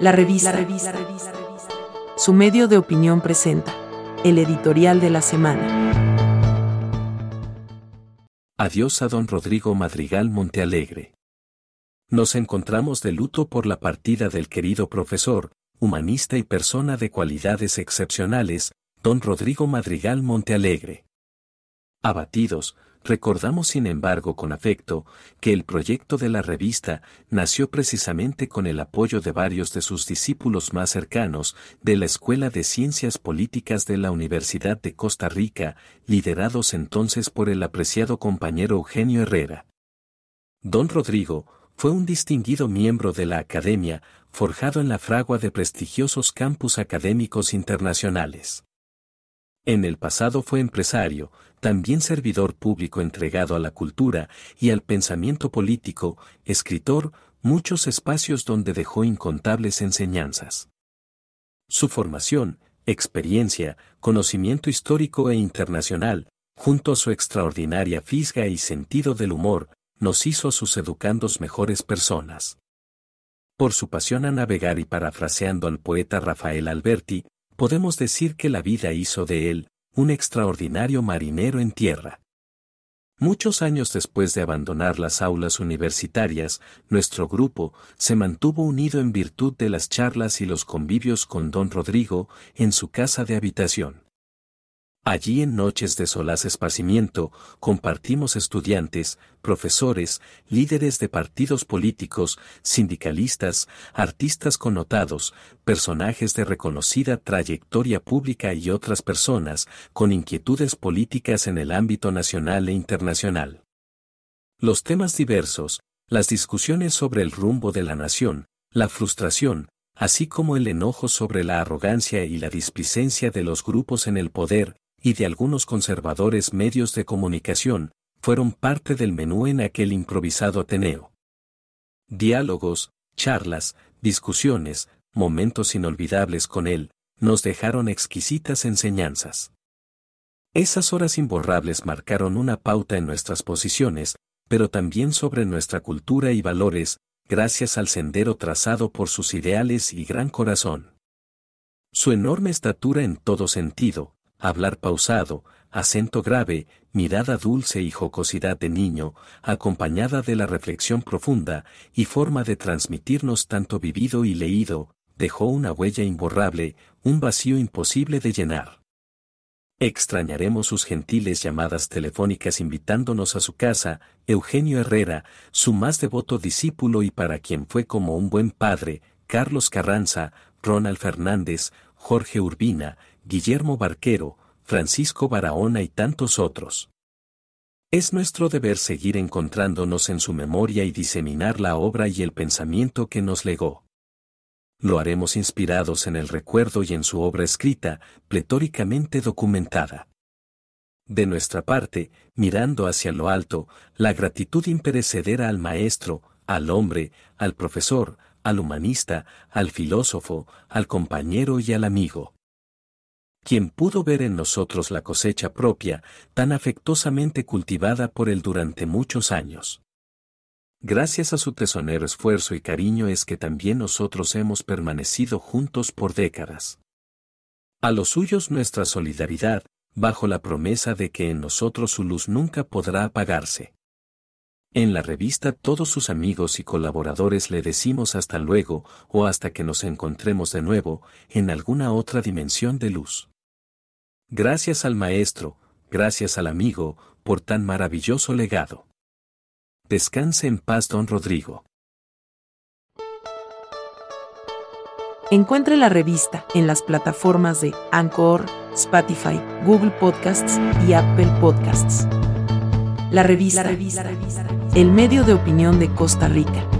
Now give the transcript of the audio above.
La revista. Su medio de opinión presenta el editorial de la semana. Adiós a don Rodrigo Madrigal Montealegre. Nos encontramos de luto por la partida del querido profesor, humanista y persona de cualidades excepcionales, don Rodrigo Madrigal Montealegre. Abatidos, recordamos sin embargo con afecto, que el proyecto de la revista nació precisamente con el apoyo de varios de sus discípulos más cercanos de la Escuela de Ciencias Políticas de la Universidad de Costa Rica, liderados entonces por el apreciado compañero Eugenio Herrera. Don Rodrigo, fue un distinguido miembro de la Academia, forjado en la fragua de prestigiosos campus académicos internacionales. En el pasado fue empresario, también servidor público entregado a la cultura y al pensamiento político, escritor, muchos espacios donde dejó incontables enseñanzas. Su formación, experiencia, conocimiento histórico e internacional, junto a su extraordinaria fisga y sentido del humor, nos hizo a sus educandos mejores personas. Por su pasión a navegar y parafraseando al poeta Rafael Alberti, podemos decir que la vida hizo de él, un extraordinario marinero en tierra. Muchos años después de abandonar las aulas universitarias, nuestro grupo se mantuvo unido en virtud de las charlas y los convivios con don Rodrigo en su casa de habitación. Allí en noches de solaz esparcimiento, compartimos estudiantes, profesores, líderes de partidos políticos, sindicalistas, artistas connotados, personajes de reconocida trayectoria pública y otras personas con inquietudes políticas en el ámbito nacional e internacional. Los temas diversos, las discusiones sobre el rumbo de la nación, la frustración, así como el enojo sobre la arrogancia y la displicencia de los grupos en el poder, y de algunos conservadores medios de comunicación, fueron parte del menú en aquel improvisado Ateneo. Diálogos, charlas, discusiones, momentos inolvidables con él, nos dejaron exquisitas enseñanzas. Esas horas imborrables marcaron una pauta en nuestras posiciones, pero también sobre nuestra cultura y valores, gracias al sendero trazado por sus ideales y gran corazón. Su enorme estatura en todo sentido, hablar pausado, acento grave, mirada dulce y jocosidad de niño, acompañada de la reflexión profunda y forma de transmitirnos tanto vivido y leído, dejó una huella imborrable, un vacío imposible de llenar. Extrañaremos sus gentiles llamadas telefónicas invitándonos a su casa, Eugenio Herrera, su más devoto discípulo y para quien fue como un buen padre, Carlos Carranza, Ronald Fernández, Jorge Urbina, Guillermo Barquero, Francisco Barahona y tantos otros. Es nuestro deber seguir encontrándonos en su memoria y diseminar la obra y el pensamiento que nos legó. Lo haremos inspirados en el recuerdo y en su obra escrita, pletóricamente documentada. De nuestra parte, mirando hacia lo alto, la gratitud imperecedera al maestro, al hombre, al profesor, al humanista, al filósofo, al compañero y al amigo. Quien pudo ver en nosotros la cosecha propia, tan afectuosamente cultivada por él durante muchos años. Gracias a su tesonero esfuerzo y cariño es que también nosotros hemos permanecido juntos por décadas. A los suyos nuestra solidaridad, bajo la promesa de que en nosotros su luz nunca podrá apagarse. En la revista todos sus amigos y colaboradores le decimos hasta luego o hasta que nos encontremos de nuevo en alguna otra dimensión de luz. Gracias al maestro, gracias al amigo, por tan maravilloso legado. Descanse en paz, don Rodrigo. Encuentre la revista en las plataformas de Anchor, Spotify, Google Podcasts y Apple Podcasts. La revista, el medio de opinión de Costa Rica.